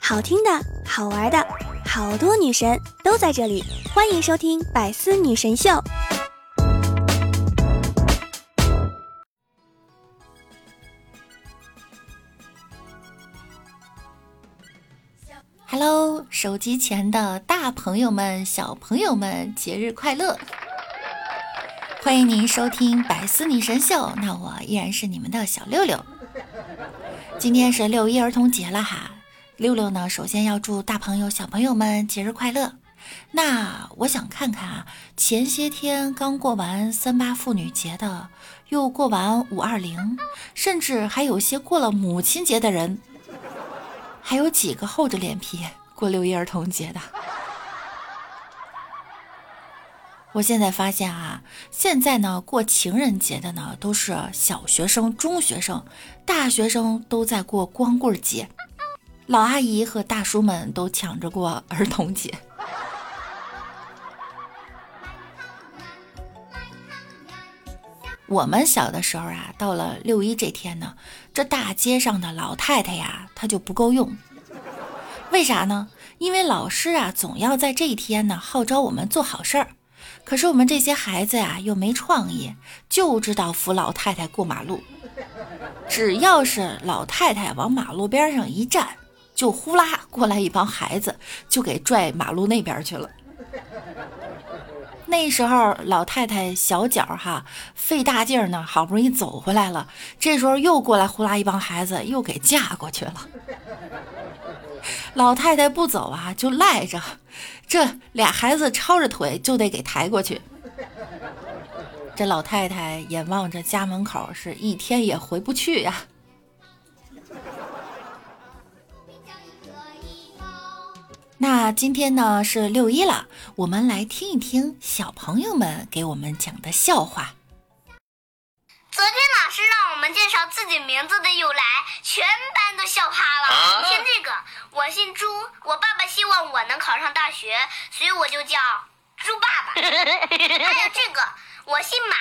好听的，好玩的，好多女神都在这里，欢迎收听《百思女神秀》。Hello，手机前的大朋友们、小朋友们，节日快乐！欢迎您收听《百思女神秀》，那我依然是你们的小六六。今天是六一儿童节了哈。六六呢，首先要祝大朋友、小朋友们节日快乐。那我想看看啊，前些天刚过完三八妇女节的，又过完五二零，甚至还有些过了母亲节的人，还有几个厚着脸皮过六一儿童节的？我现在发现啊，现在呢过情人节的呢都是小学生、中学生，大学生都在过光棍节。老阿姨和大叔们都抢着过儿童节。我们小的时候啊，到了六一这天呢，这大街上的老太太呀，她就不够用。为啥呢？因为老师啊，总要在这一天呢号召我们做好事儿。可是我们这些孩子呀，又没创意，就知道扶老太太过马路。只要是老太太往马路边上一站。就呼啦过来一帮孩子，就给拽马路那边去了。那时候老太太小脚哈，费大劲儿呢，好不容易走回来了。这时候又过来呼啦一帮孩子，又给架过去了。老太太不走啊，就赖着，这俩孩子抄着腿就得给抬过去。这老太太眼望着家门口，是一天也回不去呀。那今天呢是六一了，我们来听一听小朋友们给我们讲的笑话。昨天老师让我们介绍自己名字的由来，全班都笑趴了。听这个，我姓朱，我爸爸希望我能考上大学，所以我就叫猪爸爸。还有这个，我姓马，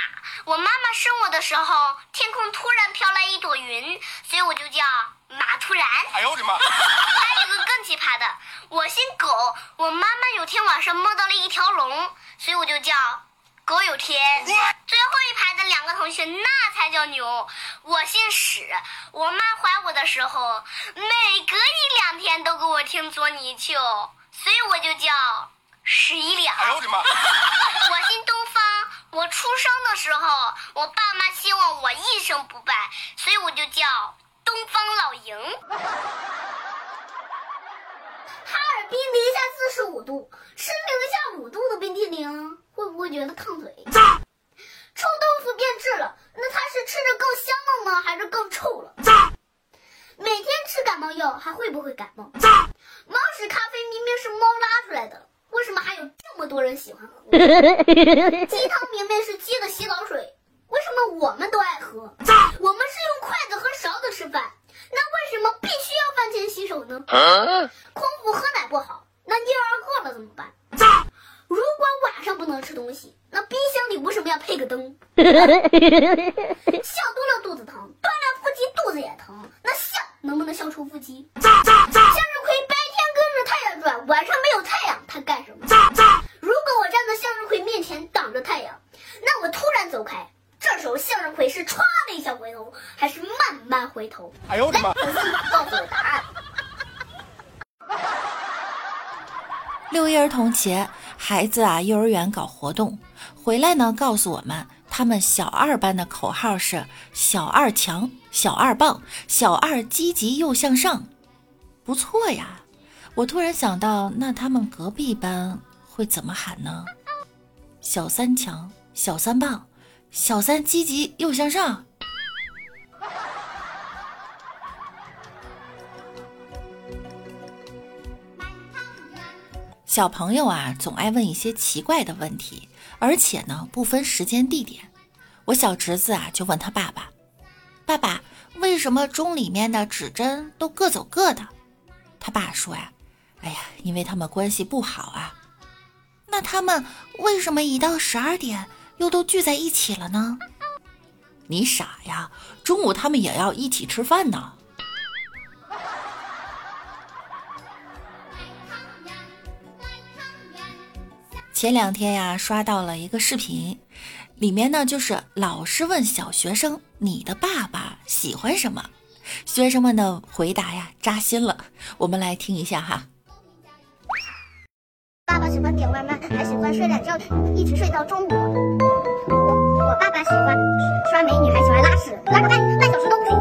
我妈妈生我的时候，天空突然飘来一朵云，所以我就叫。马突然，哎呦我的妈！还有个更奇葩的，我姓狗，我妈妈有天晚上梦到了一条龙，所以我就叫狗有天。最后一排的两个同学那才叫牛，我姓史，我妈怀我的时候，每隔一两天都给我听捉泥鳅，所以我就叫十一两。哎呦我的妈！我姓东方，我出生的时候，我爸妈希望我一生不败，所以我就叫。东方老赢，哈尔滨零下四十五度，吃零下五度的冰淇淋会不会觉得烫腿？臭豆腐变质了，那它是吃着更香了呢，还是更臭了？每天吃感冒药还会不会感冒？猫屎咖啡明明是猫拉出来的，为什么还有这么多人喜欢喝？鸡汤明明是鸡的洗澡水。为什么我们都爱喝？我们是用筷子和勺子吃饭，那为什么必须要饭前洗手呢？空腹喝奶不好，要配个灯？笑多了肚子疼，锻炼腹肌肚子也疼，那笑能不能笑出腹肌？向日葵白天跟着太阳转，晚上没有太阳，它干什么？如果我站在向日葵面前挡着太阳，那我突然走开。这时候向日葵是歘的一下回头，还是慢慢回头？哎呦我的妈！告诉我答案。六一儿童节，孩子啊，幼儿园搞活动回来呢，告诉我们他们小二班的口号是“小二强，小二棒，小二积极又向上”，不错呀。我突然想到，那他们隔壁班会怎么喊呢？“小三强，小三棒。”小三积极又向上。小朋友啊，总爱问一些奇怪的问题，而且呢，不分时间地点。我小侄子啊，就问他爸爸：“爸爸，为什么钟里面的指针都各走各的？”他爸说呀：“哎呀，因为他们关系不好啊。那他们为什么一到十二点？”又都聚在一起了呢？你傻呀，中午他们也要一起吃饭呢。前两天呀，刷到了一个视频，里面呢就是老师问小学生：“你的爸爸喜欢什么？”学生们的回答呀，扎心了。我们来听一下哈。爸爸喜欢点外卖，还喜欢睡懒觉，一直睡到中午。我爸爸喜欢刷美女，还喜欢拉屎，拉个半半小时都不行。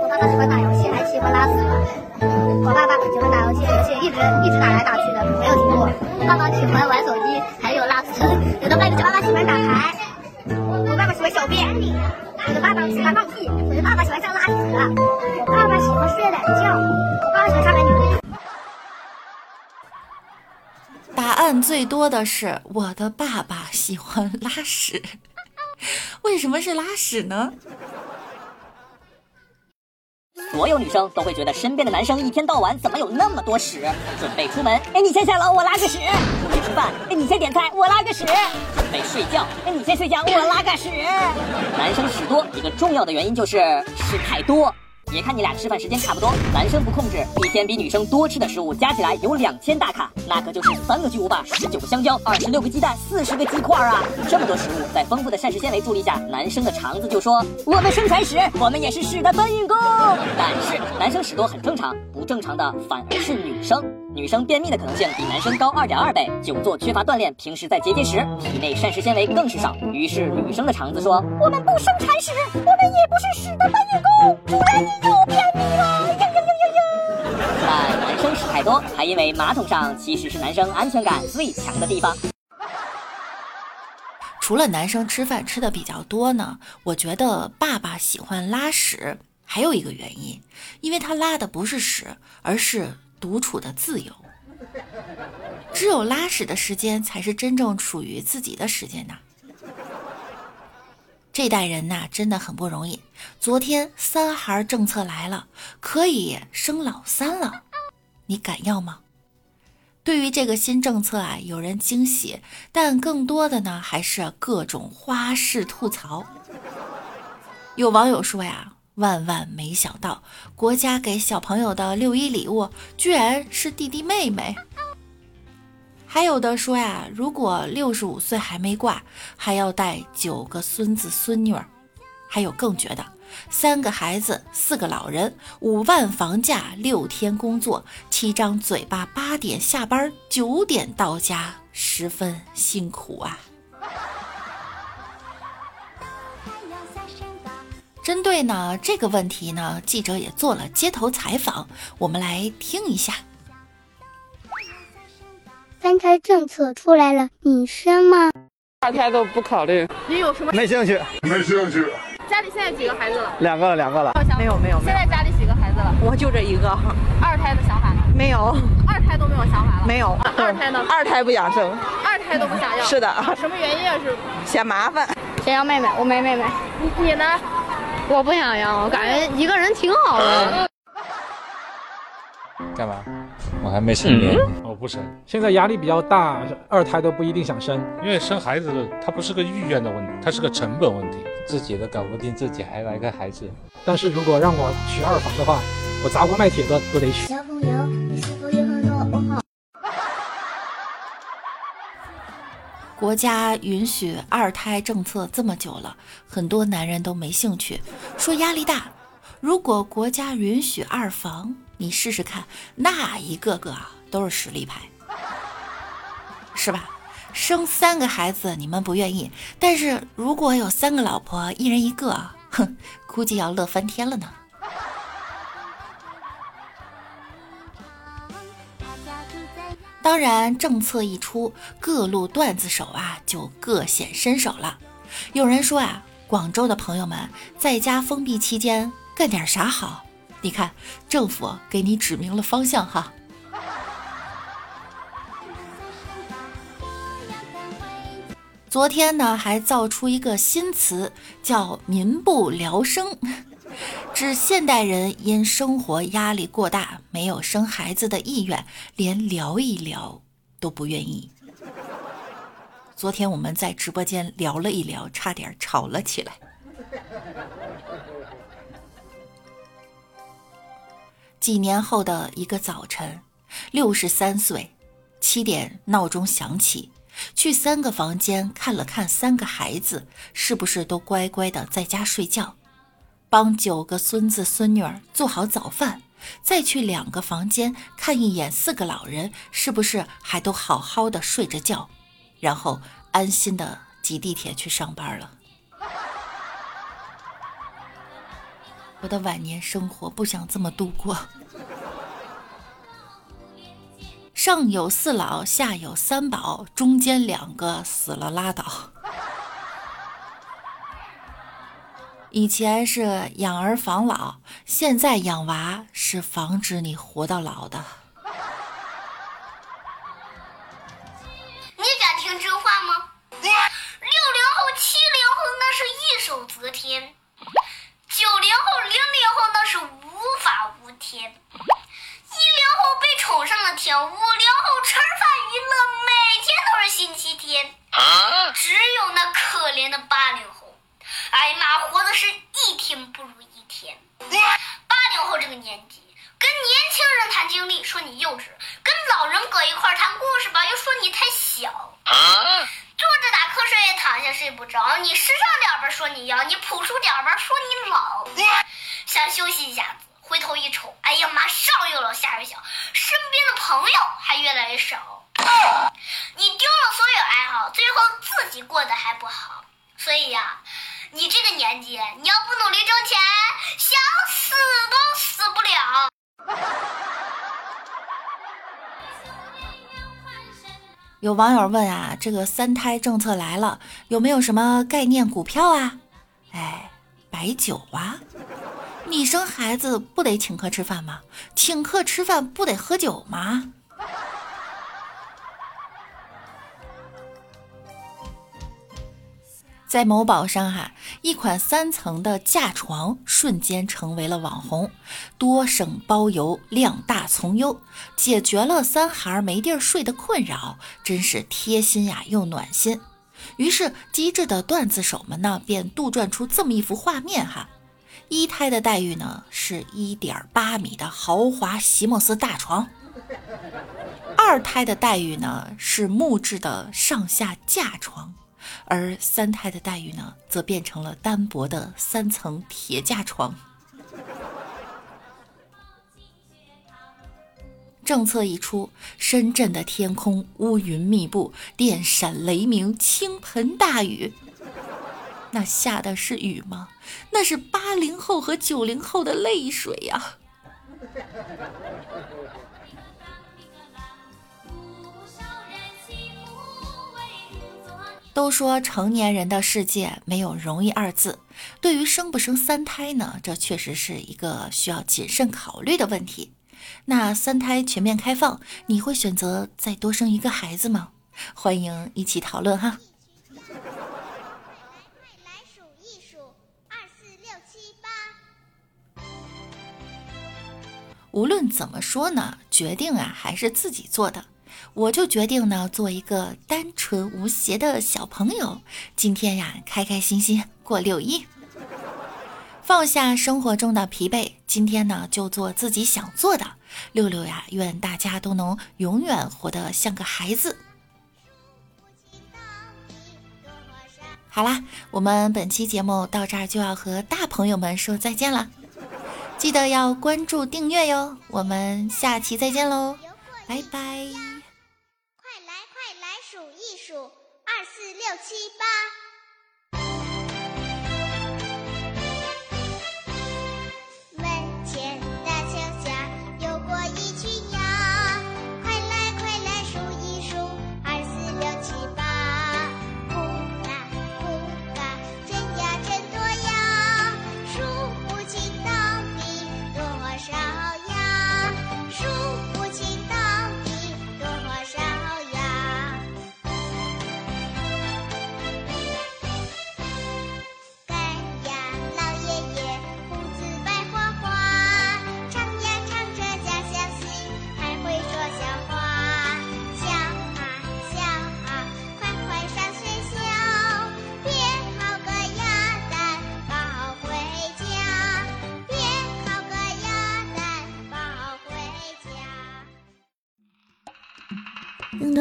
我爸爸喜欢打游戏，还喜欢拉屎。我爸爸喜欢打游戏，游戏一直一直打来打去的，没有停过。爸爸喜欢玩手机，还有拉屎。有的爸爸爸爸喜欢打牌，我爸爸喜欢小便。我的爸爸喜欢放屁，我的爸爸喜欢上拉屎。我爸爸喜欢睡懒觉，我爸爸喜欢刷美女。答案最多的是我的爸爸喜欢拉屎，为什么是拉屎呢？所有女生都会觉得身边的男生一天到晚怎么有那么多屎？准备出门，哎，你先下楼，我拉个屎；准备吃饭，哎，你先点菜，我拉个屎；准备睡觉，哎，你先睡觉，我拉个屎。男生屎多，一个重要的原因就是屎太多。也看你俩吃饭时间差不多，男生不控制，一天比女生多吃的食物加起来有两千大卡，那可就是三个巨无霸、十九个香蕉、二十六个鸡蛋、四十个鸡块啊！这么多食物，在丰富的膳食纤维助力下，男生的肠子就说：“我们生产屎，我们也是屎的搬运工。”但是男生屎多很正常，不正常的反而是女生。女生便秘的可能性比男生高二点二倍，久坐缺乏锻炼，平时在节节食，体内膳食纤维更是少。于是女生的肠子说：“我们不生产屎，我们也不是屎的搬运工。”主人，你又便秘了！呀呀呀呀呀！但 男生屎太多，还因为马桶上其实是男生安全感最强的地方。除了男生吃饭吃的比较多呢，我觉得爸爸喜欢拉屎，还有一个原因，因为他拉的不是屎，而是。独处的自由，只有拉屎的时间才是真正属于自己的时间呐。这代人呐，真的很不容易。昨天三孩政策来了，可以生老三了，你敢要吗？对于这个新政策啊，有人惊喜，但更多的呢，还是各种花式吐槽。有网友说呀。万万没想到，国家给小朋友的六一礼物居然是弟弟妹妹。还有的说呀，如果六十五岁还没挂，还要带九个孙子孙女儿。还有更绝的，三个孩子，四个老人，五万房价，六天工作，七张嘴巴，八点下班，九点到家，十分辛苦啊。针对呢这个问题呢，记者也做了街头采访，我们来听一下。三胎政策出来了，你生吗？二胎都不考虑。你有什么？没兴趣，没兴趣。家里现在几个孩子了？两个了，两个了。没有没有。现在家里几个孩子了？我就这一个。二胎的想法呢？没有。二胎都没有想法了？没有。二胎呢？二胎不想生。二胎都不想要？是的。什么原因啊？是嫌麻烦。想要妹妹，我没妹妹。你你呢？我不想要，我感觉一个人挺好的。干嘛？我还没成年，我不生。现在压力比较大，二胎都不一定想生，因为生孩子它不是个意愿的问题，它是个成本问题。自己都搞不定，自己还来个孩子。但是如果让我娶二房的话，我砸锅卖铁的都得娶。小朋友，你是否有国家允许二胎政策这么久了，很多男人都没兴趣，说压力大。如果国家允许二房，你试试看，那一个个啊都是实力派，是吧？生三个孩子你们不愿意，但是如果有三个老婆，一人一个，哼，估计要乐翻天了呢。当然，政策一出，各路段子手啊就各显身手了。有人说啊，广州的朋友们在家封闭期间干点啥好？你看，政府给你指明了方向哈。昨天呢，还造出一个新词，叫“民不聊生”。指现代人因生活压力过大，没有生孩子的意愿，连聊一聊都不愿意。昨天我们在直播间聊了一聊，差点吵了起来。几年后的一个早晨，六十三岁，七点闹钟响起，去三个房间看了看三个孩子是不是都乖乖的在家睡觉，帮九个孙子孙女儿做好早饭，再去两个房间看一眼四个老人是不是还都好好的睡着觉，然后安心的挤地铁去上班了。我的晚年生活不想这么度过。上有四老，下有三宝，中间两个死了拉倒。以前是养儿防老，现在养娃是防止你活到老的。你敢听真话吗？六零后、七零后那是一手遮天。九零后、零零后那是无法无天，一零后被宠上了天，五零后吃饭娱乐每天都是星期天，只有那可怜的八零后，哎呀妈，活的是一天不如一天。八零后这个年纪，跟年轻人谈经历说你幼稚，跟老人搁一块谈故事吧，又说你太小。坐着打瞌睡，躺下睡不着。你时尚点吧，说你要；你朴素点吧，说你老。想休息一下子，回头一瞅，哎呀妈，上有老下有小，身边的朋友还越来越少。你丢了所有爱好，最后自己过得还不好。所以呀，你这个年纪，你要不努力挣钱，想死都死不了。有网友问啊，这个三胎政策来了，有没有什么概念股票啊？哎，白酒啊！你生孩子不得请客吃饭吗？请客吃饭不得喝酒吗？在某宝上哈，一款三层的架床瞬间成为了网红，多省包邮，量大从优，解决了三孩没地儿睡的困扰，真是贴心呀又暖心。于是机智的段子手们呢，便杜撰出这么一幅画面哈：一胎的待遇呢是一点八米的豪华席梦思大床，二胎的待遇呢是木质的上下架床。而三胎的待遇呢，则变成了单薄的三层铁架床。政策一出，深圳的天空乌云密布，电闪雷鸣，倾盆大雨。那下的是雨吗？那是八零后和九零后的泪水呀！都说成年人的世界没有容易二字，对于生不生三胎呢，这确实是一个需要谨慎考虑的问题。那三胎全面开放，你会选择再多生一个孩子吗？欢迎一起讨论哈。无论怎么说呢，决定啊还是自己做的。我就决定呢，做一个单纯无邪的小朋友。今天呀，开开心心过六一，放下生活中的疲惫。今天呢，就做自己想做的。六六呀，愿大家都能永远活得像个孩子。好啦，我们本期节目到这儿就要和大朋友们说再见了，记得要关注订阅哟。我们下期再见喽，拜拜。快来快来数一数，二四六七八。